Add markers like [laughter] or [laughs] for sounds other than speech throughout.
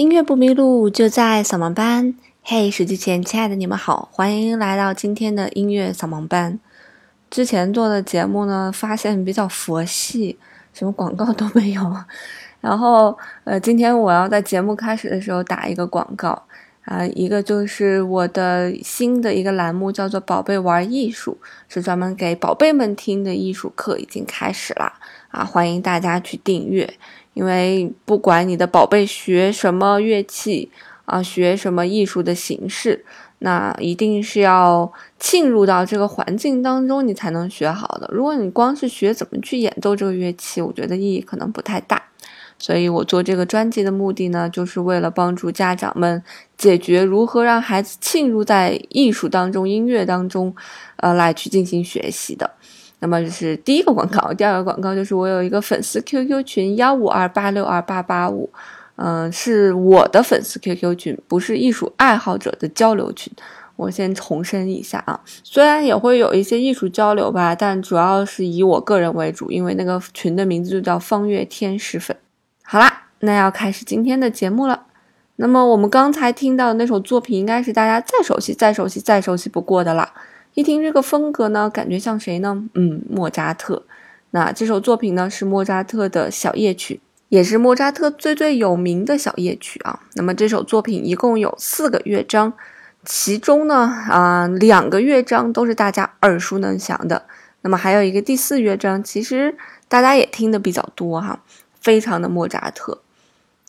音乐不迷路，就在扫盲班。嘿，手机前亲爱的你们好，欢迎来到今天的音乐扫盲班。之前做的节目呢，发现比较佛系，什么广告都没有。然后，呃，今天我要在节目开始的时候打一个广告啊，一个就是我的新的一个栏目，叫做“宝贝玩艺术”，是专门给宝贝们听的艺术课，已经开始了啊，欢迎大家去订阅。因为不管你的宝贝学什么乐器啊，学什么艺术的形式，那一定是要浸入到这个环境当中，你才能学好的。如果你光是学怎么去演奏这个乐器，我觉得意义可能不太大。所以我做这个专辑的目的呢，就是为了帮助家长们解决如何让孩子浸入在艺术当中、音乐当中，呃，来去进行学习的。那么这是第一个广告，第二个广告就是我有一个粉丝 QQ 群幺五二八六二八八五，嗯，是我的粉丝 QQ 群，不是艺术爱好者的交流群。我先重申一下啊，虽然也会有一些艺术交流吧，但主要是以我个人为主，因为那个群的名字就叫方月天使粉。那要开始今天的节目了。那么我们刚才听到的那首作品，应该是大家再熟悉、再熟悉、再熟悉不过的了。一听这个风格呢，感觉像谁呢？嗯，莫扎特。那这首作品呢，是莫扎特的小夜曲，也是莫扎特最最有名的小夜曲啊。那么这首作品一共有四个乐章，其中呢，啊，两个乐章都是大家耳熟能详的。那么还有一个第四乐章，其实大家也听的比较多哈，非常的莫扎特。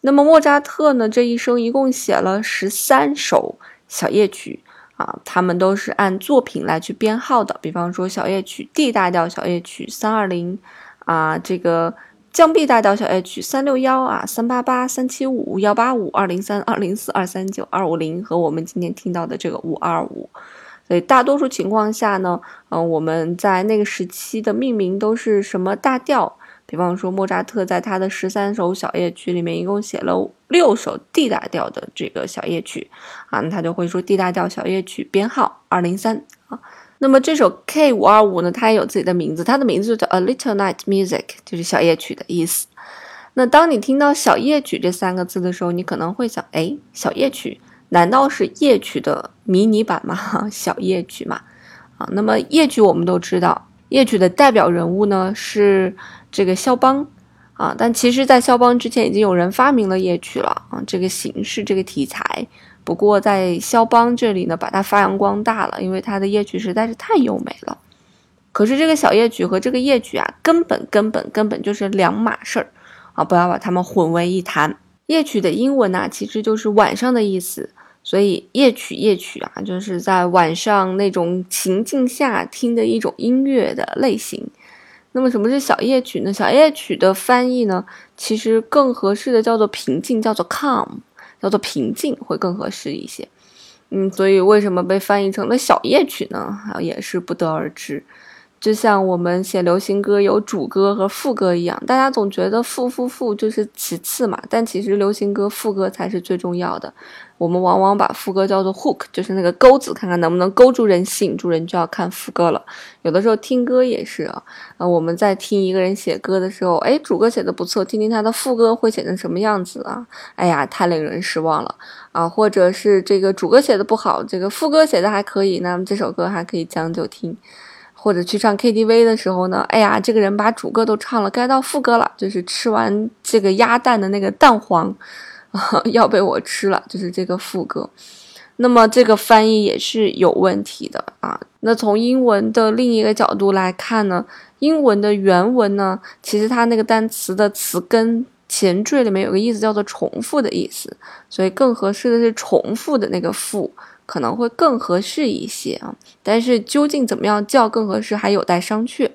那么莫扎特呢，这一生一共写了十三首小夜曲。啊，他们都是按作品来去编号的，比方说小夜曲 D 大调小夜曲三二零，啊，这个降 B 大调小夜曲三六幺啊，三八八三七五幺八五二零三二零四二三九二五零和我们今天听到的这个五二五，所以大多数情况下呢，嗯，我们在那个时期的命名都是什么大调。比方说，莫扎特在他的十三首小夜曲里面，一共写了六首 D 大调的这个小夜曲，啊，那他就会说 D 大调小夜曲编号二零三啊。那么这首 K 五二五呢，它也有自己的名字，它的名字就叫 A Little Night Music，就是小夜曲的意思。那当你听到小夜曲这三个字的时候，你可能会想，哎，小夜曲难道是夜曲的迷你版吗？[laughs] 小夜曲嘛，啊，那么夜曲我们都知道，夜曲的代表人物呢是。这个肖邦，啊，但其实，在肖邦之前，已经有人发明了夜曲了啊，这个形式，这个题材。不过，在肖邦这里呢，把它发扬光大了，因为他的夜曲实在是太优美了。可是，这个小夜曲和这个夜曲啊，根本根本根本就是两码事儿啊！不要把它们混为一谈。夜曲的英文呢，其实就是晚上的意思，所以夜曲夜曲啊，就是在晚上那种情境下听的一种音乐的类型。那么什么是小夜曲呢？小夜曲的翻译呢，其实更合适的叫做平静，叫做 calm，叫做平静会更合适一些。嗯，所以为什么被翻译成了小夜曲呢？啊，也是不得而知。就像我们写流行歌有主歌和副歌一样，大家总觉得副副副就是其次嘛，但其实流行歌副歌才是最重要的。我们往往把副歌叫做 hook，就是那个钩子，看看能不能勾住人，吸引住人就要看副歌了。有的时候听歌也是啊，啊，我们在听一个人写歌的时候，哎，主歌写的不错，听听他的副歌会写成什么样子啊？哎呀，太令人失望了啊！或者是这个主歌写的不好，这个副歌写的还可以，那么这首歌还可以将就听。或者去唱 KTV 的时候呢，哎呀，这个人把主歌都唱了，该到副歌了，就是吃完这个鸭蛋的那个蛋黄。[laughs] 要被我吃了，就是这个副歌。那么这个翻译也是有问题的啊。那从英文的另一个角度来看呢，英文的原文呢，其实它那个单词的词根前缀里面有个意思叫做重复的意思，所以更合适的是重复的那个复可能会更合适一些啊。但是究竟怎么样叫更合适，还有待商榷。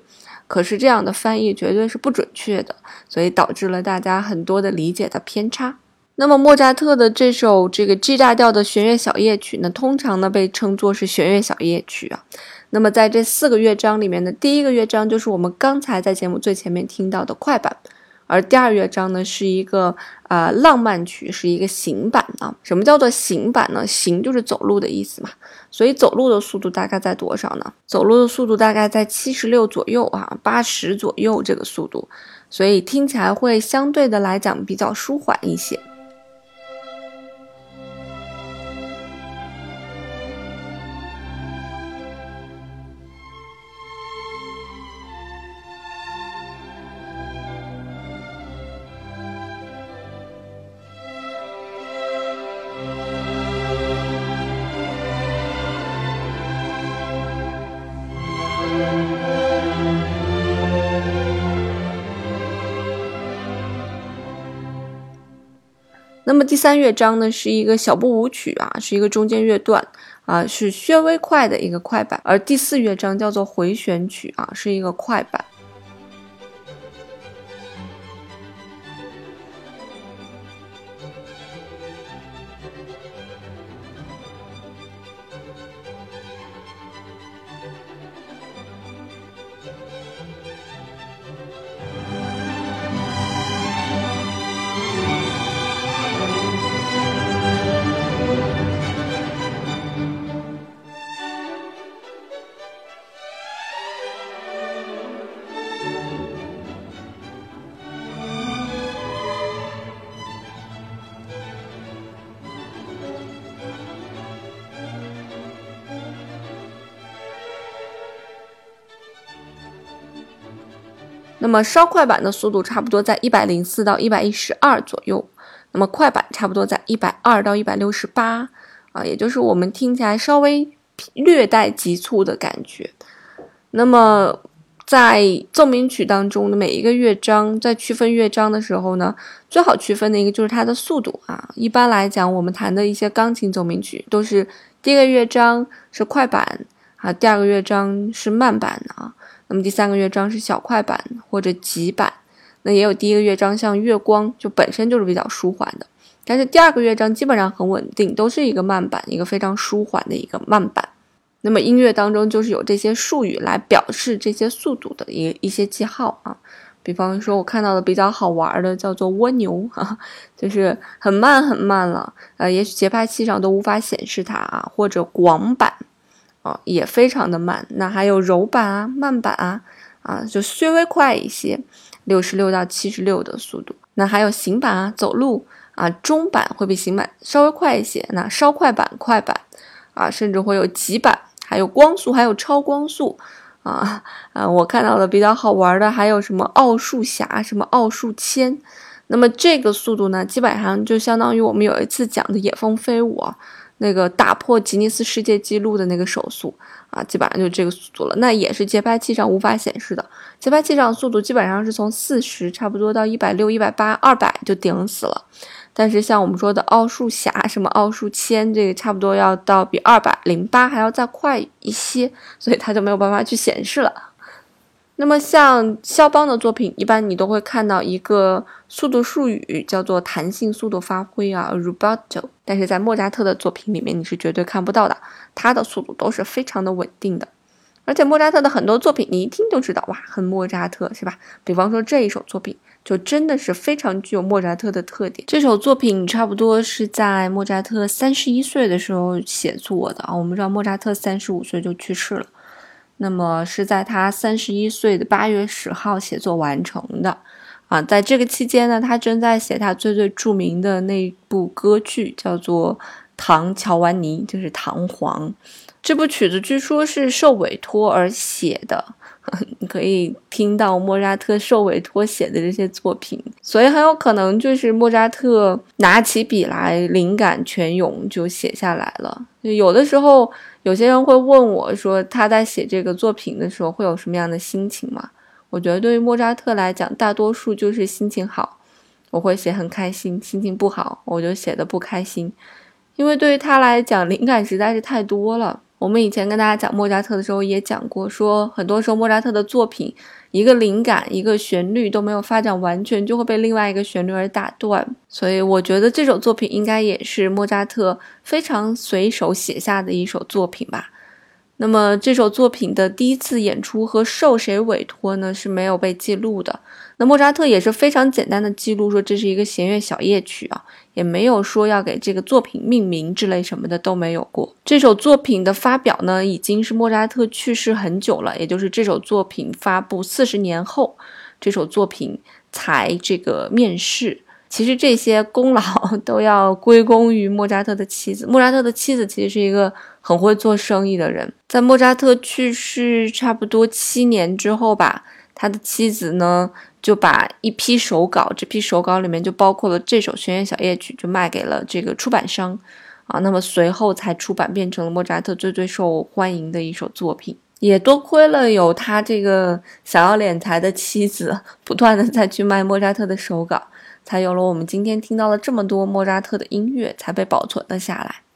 可是这样的翻译绝对是不准确的，所以导致了大家很多的理解的偏差。那么莫扎特的这首这个 G 大调的弦乐小夜曲呢，通常呢被称作是弦乐小夜曲啊。那么在这四个乐章里面的第一个乐章就是我们刚才在节目最前面听到的快板，而第二乐章呢是一个啊浪漫曲，是一个行板啊。什么叫做行板呢？行就是走路的意思嘛，所以走路的速度大概在多少呢？走路的速度大概在七十六左右啊，八十左右这个速度，所以听起来会相对的来讲比较舒缓一些。那么第三乐章呢，是一个小步舞曲啊，是一个中间乐段啊，是略微快的一个快板，而第四乐章叫做回旋曲啊，是一个快板。那么稍快板的速度差不多在一百零四到一百一十二左右，那么快板差不多在一百二到一百六十八啊，也就是我们听起来稍微略带急促的感觉。那么在奏鸣曲当中的每一个乐章，在区分乐章的时候呢，最好区分的一个就是它的速度啊。一般来讲，我们弹的一些钢琴奏鸣曲都是第一个乐章是快板啊，第二个乐章是慢板啊。那么第三个乐章是小快板或者急板，那也有第一个乐章像月光就本身就是比较舒缓的，但是第二个乐章基本上很稳定，都是一个慢板，一个非常舒缓的一个慢板。那么音乐当中就是有这些术语来表示这些速度的一一些记号啊，比方说我看到的比较好玩的叫做蜗牛 [laughs] 啊，就是很慢很慢了，呃，也许节拍器上都无法显示它啊，或者广板。也非常的慢，那还有柔板啊、慢板啊，啊，就稍微快一些，六十六到七十六的速度。那还有行板啊，走路啊，中板会比行板稍微快一些。那稍快板、快板啊，甚至会有急板，还有光速，还有超光速啊啊！我看到的比较好玩的还有什么奥数侠、什么奥数千。那么这个速度呢，基本上就相当于我们有一次讲的野蜂飞舞。那个打破吉尼斯世界纪录的那个手速啊，基本上就这个速度了。那也是节拍器上无法显示的，节拍器上速度基本上是从四十差不多到一百六、一百八、二百就顶死了。但是像我们说的奥数侠、什么奥数千，这个差不多要到比二百零八还要再快一些，所以它就没有办法去显示了。那么像肖邦的作品，一般你都会看到一个速度术语，叫做弹性速度发挥啊，rubato。但是在莫扎特的作品里面，你是绝对看不到的，他的速度都是非常的稳定的。而且莫扎特的很多作品，你一听就知道，哇，很莫扎特，是吧？比方说这一首作品，就真的是非常具有莫扎特的特点。这首作品差不多是在莫扎特三十一岁的时候写作的啊。我们知道莫扎特三十五岁就去世了。那么是在他三十一岁的八月十号写作完成的，啊，在这个期间呢，他正在写他最最著名的那部歌剧，叫做《唐乔万尼》，就是《唐璜》。这部曲子据说是受委托而写的，[laughs] 你可以听到莫扎特受委托写的这些作品，所以很有可能就是莫扎特拿起笔来，灵感泉涌就写下来了。有的时候。有些人会问我说，他在写这个作品的时候会有什么样的心情吗？我觉得对于莫扎特来讲，大多数就是心情好，我会写很开心，心情不好我就写的不开心，因为对于他来讲，灵感实在是太多了。我们以前跟大家讲莫扎特的时候也讲过，说很多时候莫扎特的作品，一个灵感、一个旋律都没有发展完全，就会被另外一个旋律而打断。所以我觉得这首作品应该也是莫扎特非常随手写下的一首作品吧。那么这首作品的第一次演出和受谁委托呢？是没有被记录的。那莫扎特也是非常简单的记录说这是一个弦乐小夜曲啊，也没有说要给这个作品命名之类什么的都没有过。这首作品的发表呢，已经是莫扎特去世很久了，也就是这首作品发布四十年后，这首作品才这个面世。其实这些功劳 [laughs] 都要归功于莫扎特的妻子。莫扎特的妻子其实是一个很会做生意的人，在莫扎特去世差不多七年之后吧，他的妻子呢。就把一批手稿，这批手稿里面就包括了这首弦乐小夜曲，就卖给了这个出版商，啊，那么随后才出版，变成了莫扎特最最受欢迎的一首作品。也多亏了有他这个想要敛财的妻子，不断的再去卖莫扎特的手稿，才有了我们今天听到了这么多莫扎特的音乐，才被保存了下来。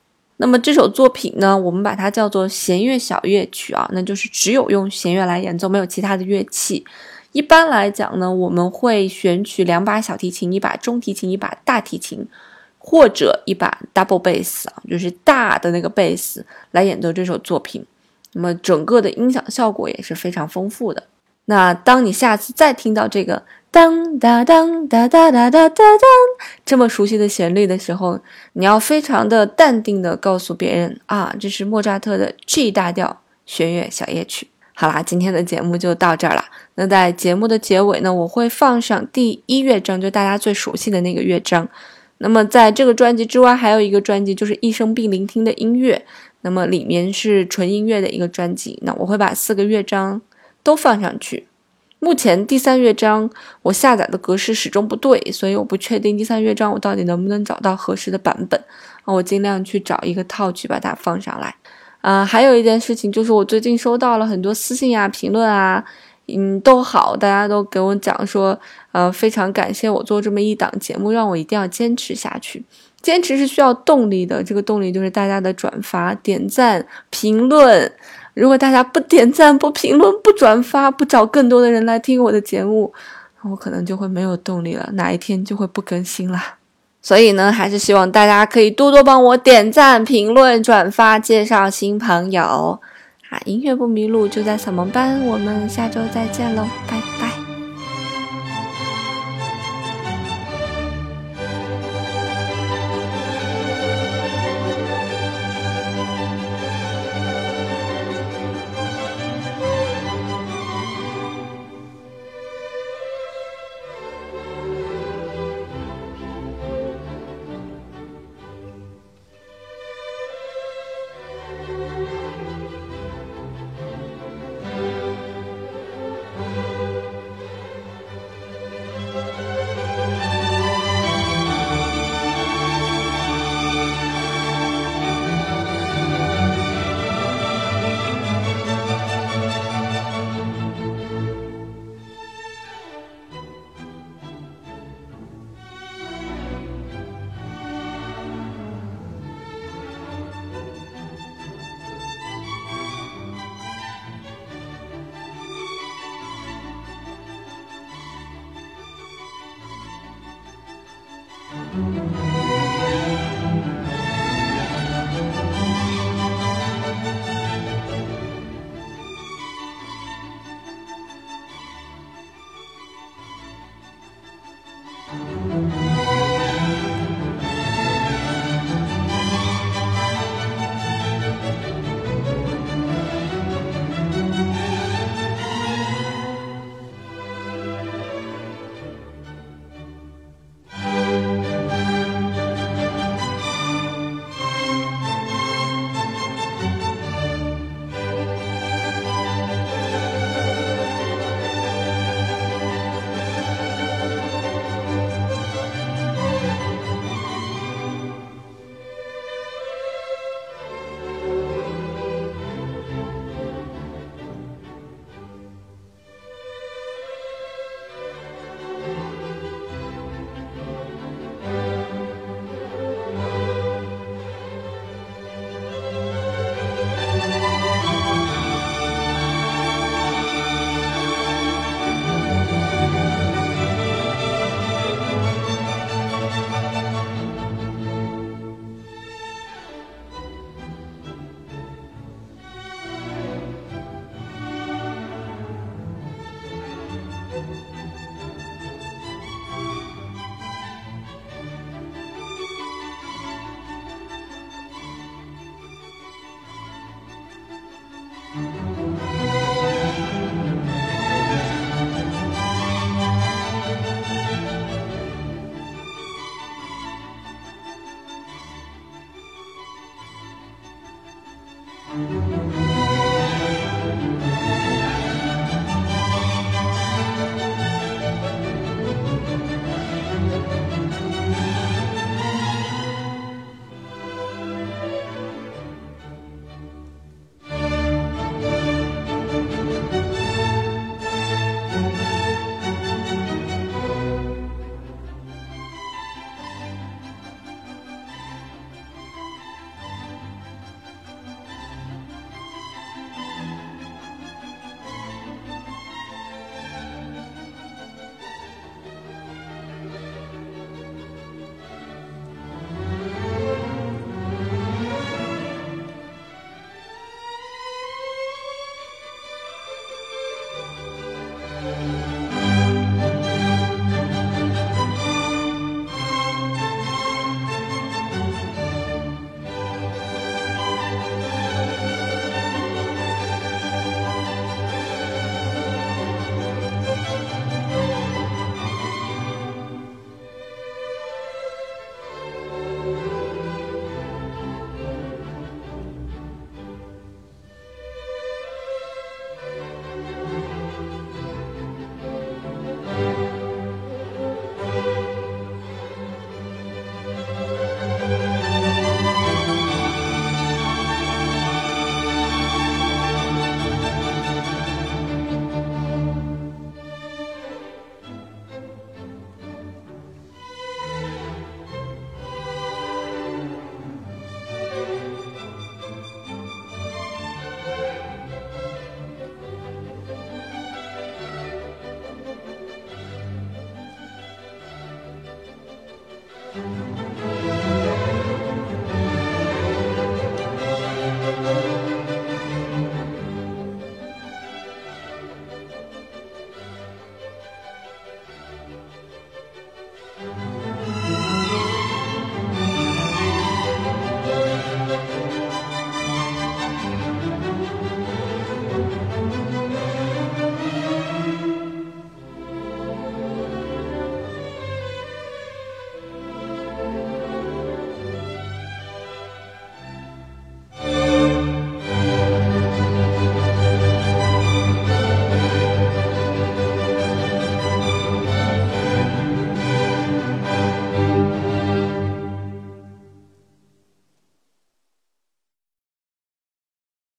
那么这首作品呢，我们把它叫做弦乐小乐曲啊，那就是只有用弦乐来演奏，没有其他的乐器。一般来讲呢，我们会选取两把小提琴、一把中提琴、一把大提琴，或者一把 double bass 啊，就是大的那个 bass 来演奏这首作品。那么整个的音响效果也是非常丰富的。那当你下次再听到这个当当当当当当当当这么熟悉的旋律的时候，你要非常的淡定的告诉别人啊，这是莫扎特的 G 大调弦乐小夜曲。好啦，今天的节目就到这儿了。那在节目的结尾呢，我会放上第一乐章，就大家最熟悉的那个乐章。那么在这个专辑之外，还有一个专辑，就是一生必聆听的音乐。那么里面是纯音乐的一个专辑。那我会把四个乐章都放上去。目前第三乐章我下载的格式始终不对，所以我不确定第三乐章我到底能不能找到合适的版本。啊，我尽量去找一个套曲把它放上来。啊，还有一件事情就是，我最近收到了很多私信啊、评论啊，嗯，都好，大家都给我讲说，呃，非常感谢我做这么一档节目，让我一定要坚持下去。坚持是需要动力的，这个动力就是大家的转发、点赞、评论。如果大家不点赞、不评论、不转发、不找更多的人来听我的节目，我可能就会没有动力了，哪一天就会不更新了。所以呢，还是希望大家可以多多帮我点赞、评论、转发、介绍新朋友。啊，音乐不迷路，就在扫盲班。我们下周再见喽，拜拜。